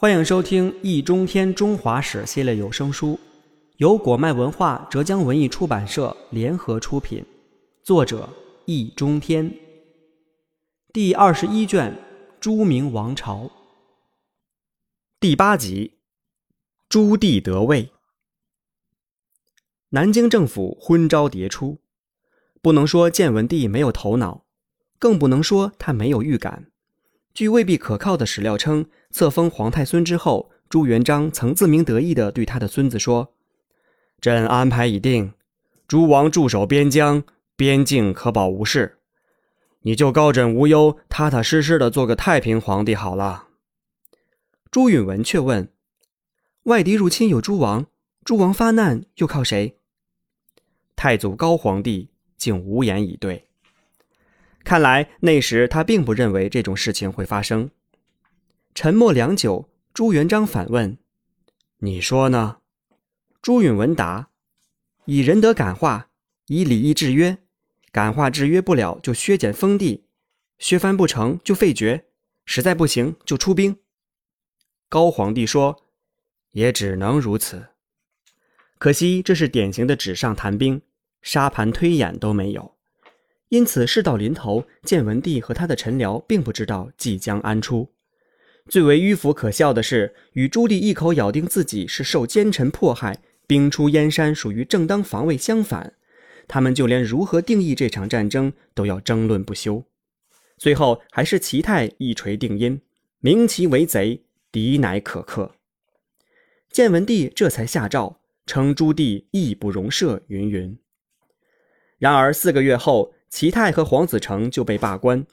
欢迎收听《易中天中华史》系列有声书，由果麦文化、浙江文艺出版社联合出品，作者易中天。第二十一卷《朱明王朝》第八集：朱棣得位。南京政府昏招迭出，不能说建文帝没有头脑，更不能说他没有预感。据未必可靠的史料称，册封皇太孙之后，朱元璋曾自鸣得意地对他的孙子说：“朕安排已定，诸王驻守边疆，边境可保无事，你就高枕无忧，踏踏实实的做个太平皇帝好了。”朱允文却问：“外敌入侵有诸王，诸王发难又靠谁？”太祖高皇帝竟无言以对。看来那时他并不认为这种事情会发生。沉默良久，朱元璋反问：“你说呢？”朱允文答：“以仁德感化，以礼义制约。感化制约不了，就削减封地；削藩不成就废爵；实在不行就出兵。”高皇帝说：“也只能如此。可惜这是典型的纸上谈兵，沙盘推演都没有。”因此，事到临头，建文帝和他的臣僚并不知道即将安出。最为迂腐可笑的是，与朱棣一口咬定自己是受奸臣迫害，兵出燕山属于正当防卫相反，他们就连如何定义这场战争都要争论不休。最后，还是齐泰一锤定音，明其为贼，敌乃可克。建文帝这才下诏称朱棣义不容赦，云云。然而四个月后。齐泰和黄子成就被罢官，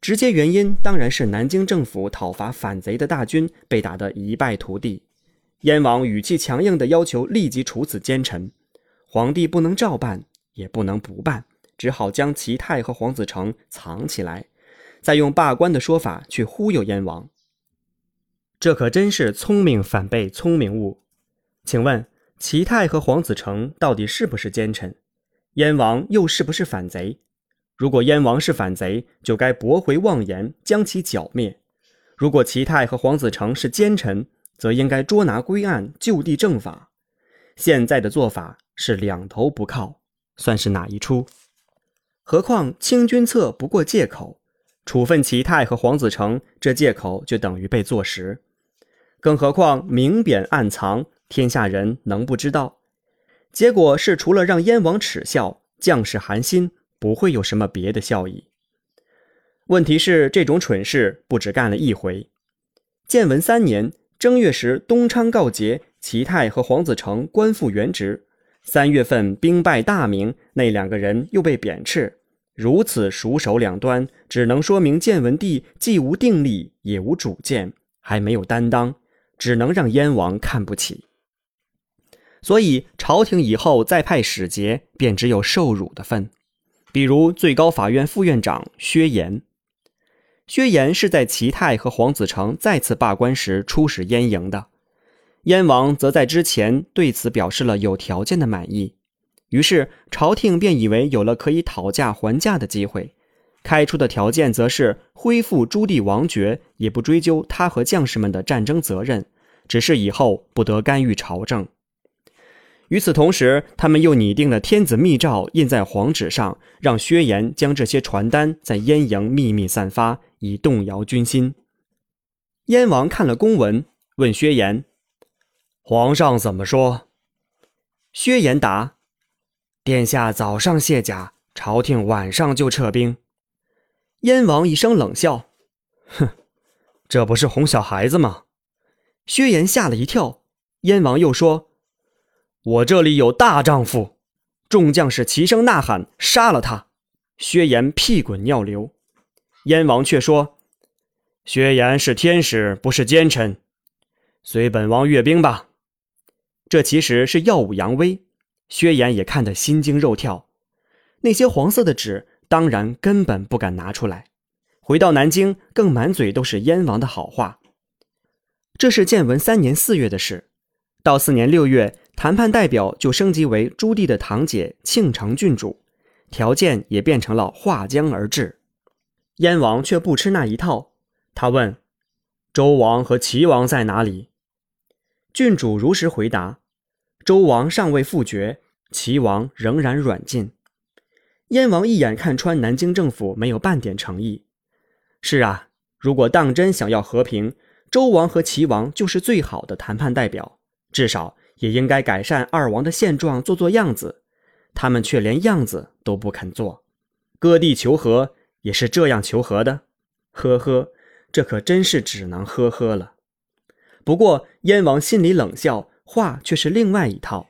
直接原因当然是南京政府讨伐反贼的大军被打得一败涂地。燕王语气强硬地要求立即处死奸臣，皇帝不能照办，也不能不办，只好将齐泰和黄子成藏起来，再用罢官的说法去忽悠燕王。这可真是聪明反被聪明误。请问齐泰和黄子成到底是不是奸臣？燕王又是不是反贼？如果燕王是反贼，就该驳回妄言，将其剿灭；如果齐泰和黄子成是奸臣，则应该捉拿归案，就地正法。现在的做法是两头不靠，算是哪一出？何况清君侧不过借口，处分齐泰和黄子成，这借口就等于被坐实。更何况明贬暗藏，天下人能不知道？结果是除了让燕王耻笑，将士寒心。不会有什么别的效益。问题是，这种蠢事不止干了一回。建文三年正月时，东昌告捷，齐泰和黄子成官复原职。三月份兵败大明，那两个人又被贬斥。如此熟手两端，只能说明建文帝既无定力，也无主见，还没有担当，只能让燕王看不起。所以，朝廷以后再派使节，便只有受辱的份。比如最高法院副院长薛岩，薛岩是在齐泰和黄子成再次罢官时出使燕营的，燕王则在之前对此表示了有条件的满意，于是朝廷便以为有了可以讨价还价的机会，开出的条件则是恢复朱棣王爵，也不追究他和将士们的战争责任，只是以后不得干预朝政。与此同时，他们又拟定了天子密诏，印在黄纸上，让薛岩将这些传单在燕营秘密散发，以动摇军心。燕王看了公文，问薛岩：“皇上怎么说？”薛岩答：“殿下早上卸甲，朝廷晚上就撤兵。”燕王一声冷笑：“哼，这不是哄小孩子吗？”薛岩吓了一跳。燕王又说。我这里有大丈夫，众将士齐声呐喊，杀了他。薛岩屁滚尿流，燕王却说：“薛岩是天使，不是奸臣，随本王阅兵吧。”这其实是耀武扬威。薛岩也看得心惊肉跳。那些黄色的纸，当然根本不敢拿出来。回到南京，更满嘴都是燕王的好话。这是建文三年四月的事。到四年六月。谈判代表就升级为朱棣的堂姐庆城郡主，条件也变成了划江而治。燕王却不吃那一套，他问：“周王和齐王在哪里？”郡主如实回答：“周王尚未复决，齐王仍然软禁。”燕王一眼看穿南京政府没有半点诚意。是啊，如果当真想要和平，周王和齐王就是最好的谈判代表，至少也应该改善二王的现状，做做样子。他们却连样子都不肯做，割地求和也是这样求和的。呵呵，这可真是只能呵呵了。不过燕王心里冷笑，话却是另外一套。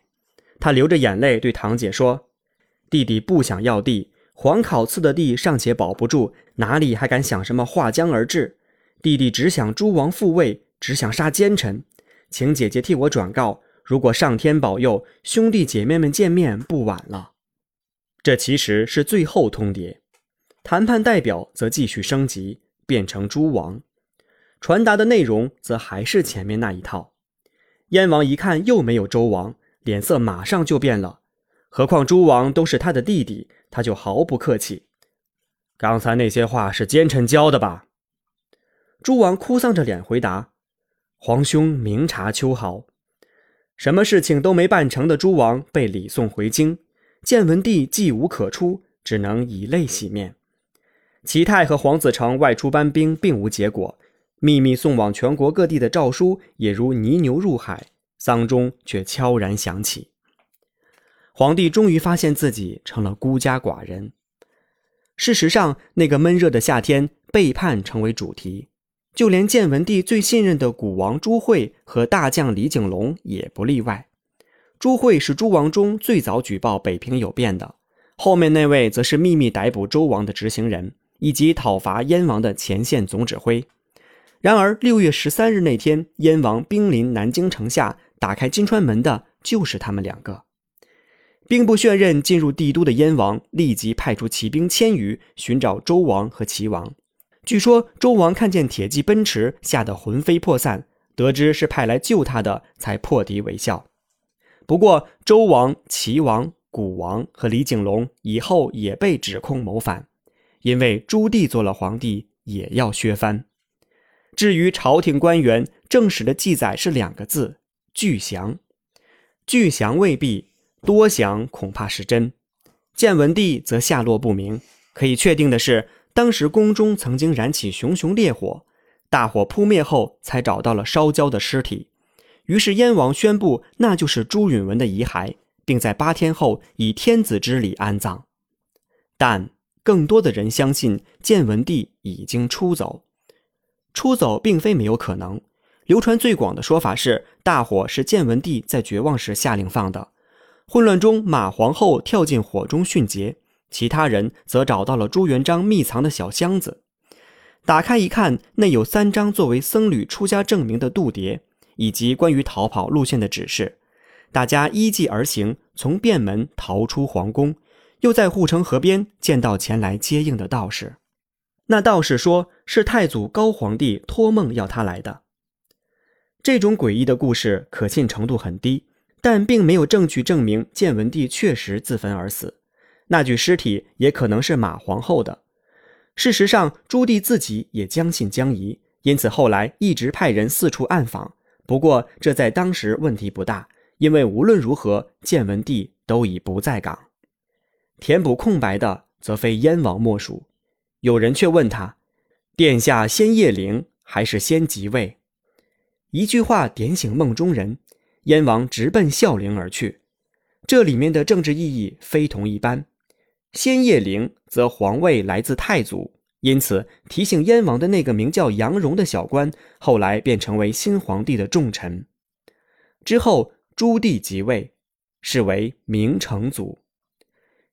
他流着眼泪对堂姐说：“弟弟不想要地，皇考赐的地尚且保不住，哪里还敢想什么划江而治？弟弟只想诸王复位，只想杀奸臣。请姐姐替我转告。”如果上天保佑，兄弟姐妹们见面不晚了。这其实是最后通牒，谈判代表则继续升级，变成诸王，传达的内容则还是前面那一套。燕王一看又没有周王，脸色马上就变了。何况诸王都是他的弟弟，他就毫不客气。刚才那些话是奸臣教的吧？诸王哭丧着脸回答：“皇兄明察秋毫。”什么事情都没办成的诸王被礼送回京，建文帝既无可出，只能以泪洗面。齐泰和黄子成外出搬兵，并无结果，秘密送往全国各地的诏书也如泥牛入海，丧钟却悄然响起。皇帝终于发现自己成了孤家寡人。事实上，那个闷热的夏天，背叛成为主题。就连建文帝最信任的古王朱惠和大将李景龙也不例外。朱惠是诸王中最早举报北平有变的，后面那位则是秘密逮捕周王的执行人，以及讨伐燕王的前线总指挥。然而六月十三日那天，燕王兵临南京城下，打开金川门的就是他们两个。兵不血刃进入帝都的燕王，立即派出骑兵千余寻找周王和齐王。据说周王看见铁骑奔驰，吓得魂飞魄散。得知是派来救他的，才破敌为笑。不过，周王、齐王、古王和李景龙以后也被指控谋反，因为朱棣做了皇帝，也要削藩。至于朝廷官员，正史的记载是两个字：巨降。巨降未必，多降恐怕是真。建文帝则下落不明。可以确定的是。当时宫中曾经燃起熊熊烈火，大火扑灭后，才找到了烧焦的尸体。于是燕王宣布，那就是朱允文的遗骸，并在八天后以天子之礼安葬。但更多的人相信建文帝已经出走。出走并非没有可能，流传最广的说法是，大火是建文帝在绝望时下令放的。混乱中，马皇后跳进火中殉节。其他人则找到了朱元璋秘藏的小箱子，打开一看，内有三张作为僧侣出家证明的度牒，以及关于逃跑路线的指示。大家依计而行，从便门逃出皇宫，又在护城河边见到前来接应的道士。那道士说是太祖高皇帝托梦要他来的。这种诡异的故事可信程度很低，但并没有证据证明建文帝确实自焚而死。那具尸体也可能是马皇后的。事实上，朱棣自己也将信将疑，因此后来一直派人四处暗访。不过，这在当时问题不大，因为无论如何，建文帝都已不在岗。填补空白的，则非燕王莫属。有人却问他：“殿下先谒陵还是先即位？”一句话点醒梦中人，燕王直奔孝陵而去。这里面的政治意义非同一般。先叶灵，则皇位来自太祖，因此提醒燕王的那个名叫杨荣的小官，后来便成为新皇帝的重臣。之后，朱棣即位，是为明成祖。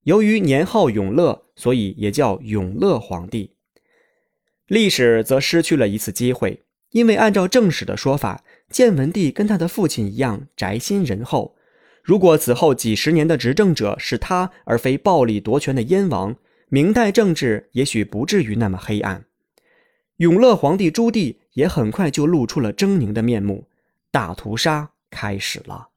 由于年号永乐，所以也叫永乐皇帝。历史则失去了一次机会，因为按照正史的说法，建文帝跟他的父亲一样宅心仁厚。如果此后几十年的执政者是他，而非暴力夺权的燕王，明代政治也许不至于那么黑暗。永乐皇帝朱棣也很快就露出了狰狞的面目，大屠杀开始了。